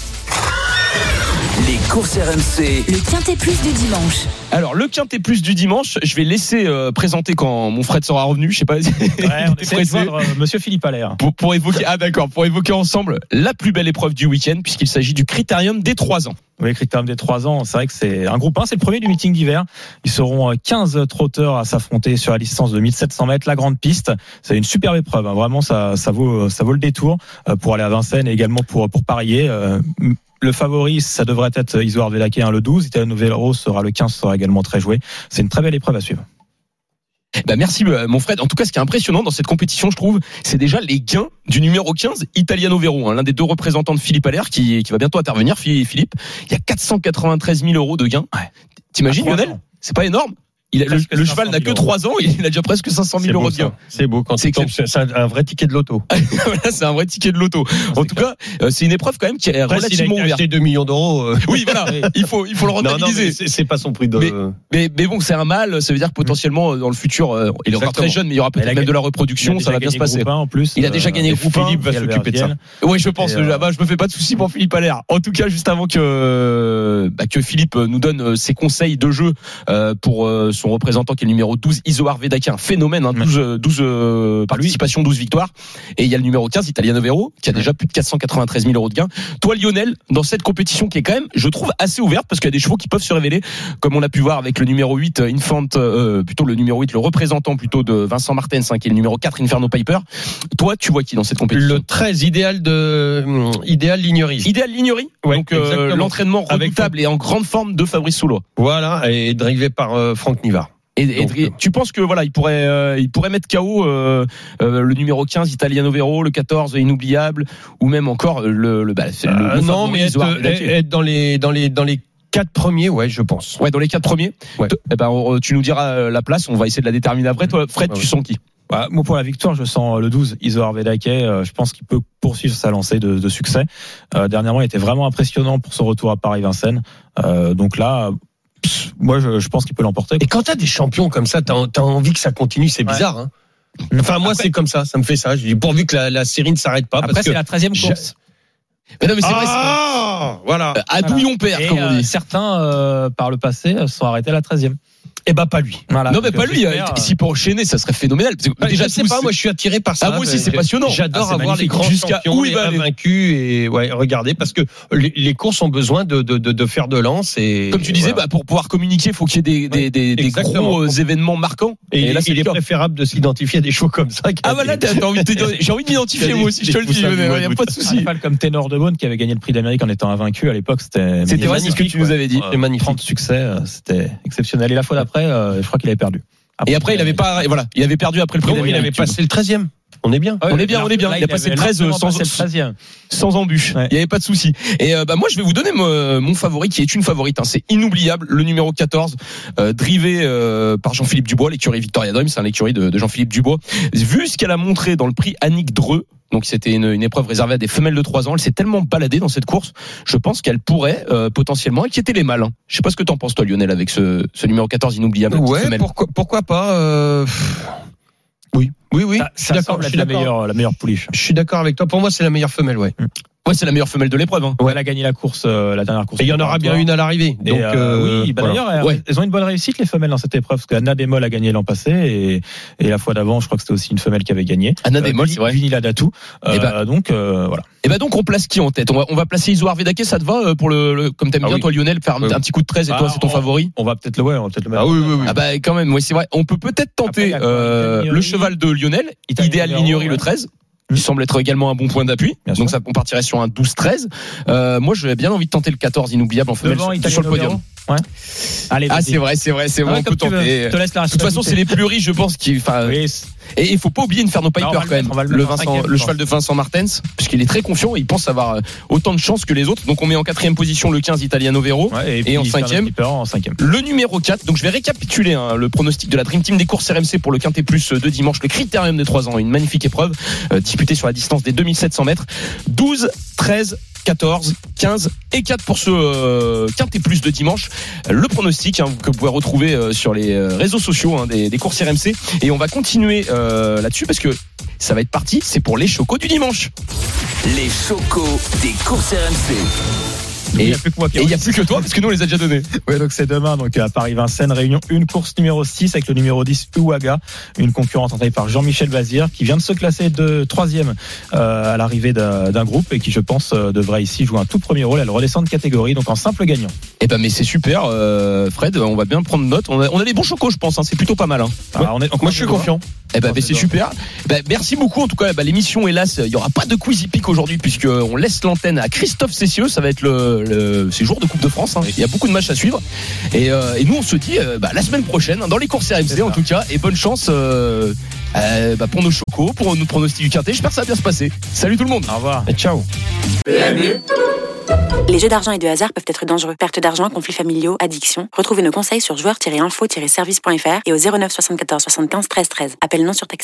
Les courses RMC. Le Quintet Plus du dimanche. Alors le quintet plus du dimanche, je vais laisser euh, présenter quand mon Fred sera revenu. Je sais pas. Ouais, on essaie de joindre euh, Monsieur Philippe Allaire. pour, pour évoquer ah d'accord pour évoquer ensemble la plus belle épreuve du week-end puisqu'il s'agit du critérium des 3 ans. Oui, Critérium des 3 ans, c'est vrai que c'est un groupe 1, c'est le premier du meeting d'hiver. Ils seront euh, 15 trotteurs à s'affronter sur la distance de 1700 mètres, la grande piste. C'est une superbe épreuve, hein. vraiment ça, ça vaut ça vaut le détour euh, pour aller à Vincennes et également pour pour parier. Euh, Le favori, ça devrait être Isoard Velaké, hein, le 12. Italiano Vero sera le 15, sera également très joué. C'est une très belle épreuve à suivre. Bah merci euh, mon Fred. En tout cas, ce qui est impressionnant dans cette compétition, je trouve, c'est déjà les gains du numéro 15, Italiano Vero, hein, l'un des deux représentants de Philippe Allaire qui, qui va bientôt intervenir. Phi- Philippe, il y a 493 000 euros de gains. T'imagines Lionel. C'est pas énorme. Il a- le, le 500 cheval n'a 000 que euros. 3 ans, il a déjà presque 500 000 euros de gains. C'est beau quand C'est il tombe, c'est c'est un, un vrai ticket de loto. c'est un vrai ticket de loto. En tout cas, euh, c'est une épreuve quand même qui est Après, a relativement ouverte. acheté 2 millions d'euros. euh, Oui, voilà, il faut, il faut le Non, non, rentabiliser. c'est pas son prix de. Mais- Mais, mais bon, c'est un mal. Ça veut dire que potentiellement, euh, dans le futur, euh, il est encore Exactement. très jeune, mais il y aura Il a peut-être même de la reproduction. Il a Ça va bien se passer. groupe 1 en plus. Il a déjà gagné groupe 1. Philippe va s'occuper de ça. Oui, je pense. Euh, ah bah, je me fais pas de soucis pour Philippe Allaire. En tout cas, juste avant que bah, que Philippe nous donne euh, ses conseils de jeu euh, pour euh, son représentant qui est le numéro 12, Isoar Vedaki, un phénomène, hein, 12, euh, 12 euh, participations, 12 victoires. Et il y a le numéro 15, Italiano Vero, qui a déjà plus de 493 000 euros de gains. Toi, Lionel, dans cette compétition qui est quand même, je trouve, assez ouverte, parce qu'il y a des chevaux qui peuvent se révéler, comme on a pu voir avec le numéro 8, euh, Infant, euh, plutôt le numéro 8, le représentant plutôt de Vincent Martens, hein, qui est le numéro 4, Inferno Piper. Toi, tu vois qui dans cette compétition? Le 13 idéal de hum, idéal lignerie. Idéal Lignerie, Ouais, donc euh, l'entraînement Avec redoutable et en grande forme de Fabrice Soulois. Voilà, et drivé par euh, Franck Nivard. Et, et- Donc, et euh, tu penses que voilà, il pourrait, euh, il pourrait mettre KO euh, euh, le numéro 15 Italiano Vero, le 14 inoubliable, ou même encore le, le, bah, c'est le- Euh, le non, mais être, être dans les dans les dans les quatre premiers, ouais, je pense. Ouais, dans les quatre premiers. Ouais. Eh ben, on- tu nous diras euh, la place. On va essayer de la déterminer après. Toi, Fred, Ouais, tu ouais. sens qui? Bah, moi, pour la victoire, je sens le 12, Isoar Vedake. Euh, je pense qu'il peut poursuivre sa lancée de, de succès. Euh, dernièrement, il était vraiment impressionnant pour son retour à Paris-Vincennes. Euh, donc là, pff, moi, je, je pense qu'il peut l'emporter. Et quand t'as des champions comme ça, t'as as envie que ça continue, c'est Ouais. bizarre. Hein enfin, moi, c'est comme ça, ça me fait ça. Je dis pourvu que la, la série ne s'arrête pas. Après, c'est la 13e j'ai- course. Mais non, mais c'est vrai. ah, voilà. À douillon père, Et comme on euh, dit. certains, euh, par le passé, euh, sont arrêtés à la 13e. Eh ben, pas lui. Voilà. non, mais pas lui. j'espère, euh, peut enchaîner, ça serait phénoménal. Parce que Bah, déjà, je sais pas, moi je suis attiré par ça. Ah, moi aussi, c'est passionnant. J'adore Ah, avoir les grands Jusqu'à champions, où il les va aller. invaincus et ouais, regardez parce que les, les courses ont besoin de, de, de, de faire de lance et Comme tu disais, voilà. bah, pour pouvoir communiquer, il faut qu'il y ait des, des, des, des exactement. gros euh, événements marquants. et, là, c'est il est préférable de s'identifier à des chevaux comme ça. Ah voilà, te dire- j'ai envie de m'identifier moi aussi, je te le dis, il n'y a pas de souci. comme Ténor de Beaune qui avait gagné le prix d'Amérique en étant invaincu à l'époque, c'était C'était vrai, ce que magnifique, tu nous avais dit. C'est magnifique. 30 succès, euh, c'était exceptionnel. Et la fois d'après, euh, je crois qu'il avait perdu. Et après, il avait pas, et voilà, il avait perdu après le Donc, il avait passé le 13e. On est bien. On est bien, on est bien. Là, Il a passé le 13 largement sans- passé le 13e. sans embûche. Ouais. Il n'y avait pas de souci. Et euh, bah moi je vais vous donner mon, mon favori qui est une favorite. hein. C'est inoubliable, le numéro 14, euh, drivé euh, par Jean-Philippe Dubois, l'écurie Victoria Dream, c'est un écurie de, de Jean-Philippe Dubois. Vu ce qu'elle a montré dans le prix Annick Dreux. Donc c'était une, une épreuve réservée à des femelles de 3 ans. Elle s'est tellement baladée dans cette course, je pense qu'elle pourrait euh, potentiellement inquiéter les mâles. hein. Je sais pas ce que t'en penses toi Lionel avec ce, ce numéro 14 inoubliable. Ouais, pourquoi, pourquoi pas euh, Oui, oui, oui. Ça, ça semble être la meilleure, la meilleure pouliche. Je suis d'accord avec toi. Pour moi, c'est la meilleure femelle, ouais. Ouais, c'est la meilleure femelle de l'épreuve. Hein. Elle a gagné la course, euh, la dernière course. Et il y en aura bien une à l'arrivée. Et, Donc, euh, euh, oui, bah, voilà. d'ailleurs, elles, Ouais. elles ont une bonne réussite les femelles dans cette épreuve parce qu'Anna Demol a gagné l'an passé et, et la fois d'avant, je crois que c'était aussi une femelle qui avait gagné. Anna Euh, Demol, c'est vrai. Vinila Datou. Euh, Eh ben- donc euh, voilà. Et ben donc on place qui en tête? On va, on va placer Isoar Vedake, ça te va pour le, le- comme t'aimes Ah bien oui. toi Lionel faire un, petit coup de 13 et Ah, toi c'est ton on- favori? On va peut-être le, ouais, on va peut-être le mettre. Ah oui, oui, oui. Ah bah quand même, oui c'est vrai. On peut peut-être tenter le cheval de Lionel, idéal Lignerie le ouais. 13. Il semble être également un bon point d'appui. Donc ça, on partirait sur un 12-13. Euh, moi, j'avais bien envie de tenter le 14 inoubliable en femelle Devant sur, sur le podium. Ouais. Allez, Ah, c'est vrai, c'est vrai, c'est Ah vrai. ouais, on peut tenter. Je te laisse la De toute façon, c'est les plus riches, je pense, qui. Enfin, Oui, Et il faut pas oublier Inferno Piper on va le quand même. le Vincent- cheval de Vincent Martens, puisqu'il est très confiant et il pense avoir euh, autant de chances que les autres. Donc on met en quatrième position le 15 Italiano Vero. Ouais, Et en cinquième en cinquième. Le numéro 4, donc je vais récapituler hein, le pronostic de la Dream Team des courses RMC pour le Quintet Plus de dimanche, le Critérium des 3 ans, une magnifique épreuve euh, disputée sur la distance des 2700 mètres. 12, 13, 14, 15 et 4 pour ce euh, Quintet Plus de dimanche. Le pronostic hein, que vous pouvez retrouver euh, sur les euh, réseaux sociaux hein, des, courses RMC. Et on va continuer euh, là-dessus parce que ça va être parti, c'est pour les chocos du dimanche. Les chocos des courses RMC. Il n'y a plus que moi Et il n'y a plus que toi parce que nous on les a déjà donnés. Ouais, donc c'est demain, donc à Paris-Vincennes, réunion une course numéro 6 avec le numéro 10 Uwaga, une concurrente entraînée par Jean-Michel Bazir, qui vient de se classer de troisième euh, à l'arrivée d'un groupe et qui, je pense, euh, devrait ici jouer un tout premier rôle. Elle redescend de catégorie, donc en simple gagnant. Eh ben mais c'est super, euh, Fred. On va bien prendre note. On a, on a des bons chocos, je pense. hein, c'est plutôt pas mal. Hein. Alors, on est, Moi, je suis confiant. Eh ben, c'est super. Ben, merci beaucoup. En tout cas, ben, l'émission, hélas, il y aura pas de quiz hippique aujourd'hui puisque on laisse l'antenne à Christophe Cessieux. Ça va être le, le jour de Coupe de France. hein. Il y a beaucoup de matchs à suivre. Et, euh, et nous, on se dit euh, bah, la semaine prochaine hein, dans les courses RMC en tout cas. Et bonne chance euh, euh, bah, pour nos chocos, pour nos pronostics du quintet. J'espère que ça va bien se passer. Salut tout le monde. Au revoir. Et ciao. Les jeux d'argent et de hasard peuvent être dangereux. Perte d'argent, conflits familiaux, addiction. Retrouvez nos conseils sur joueurs-info-service.fr et au 09 74 75 13 13. Appel non surtaxé.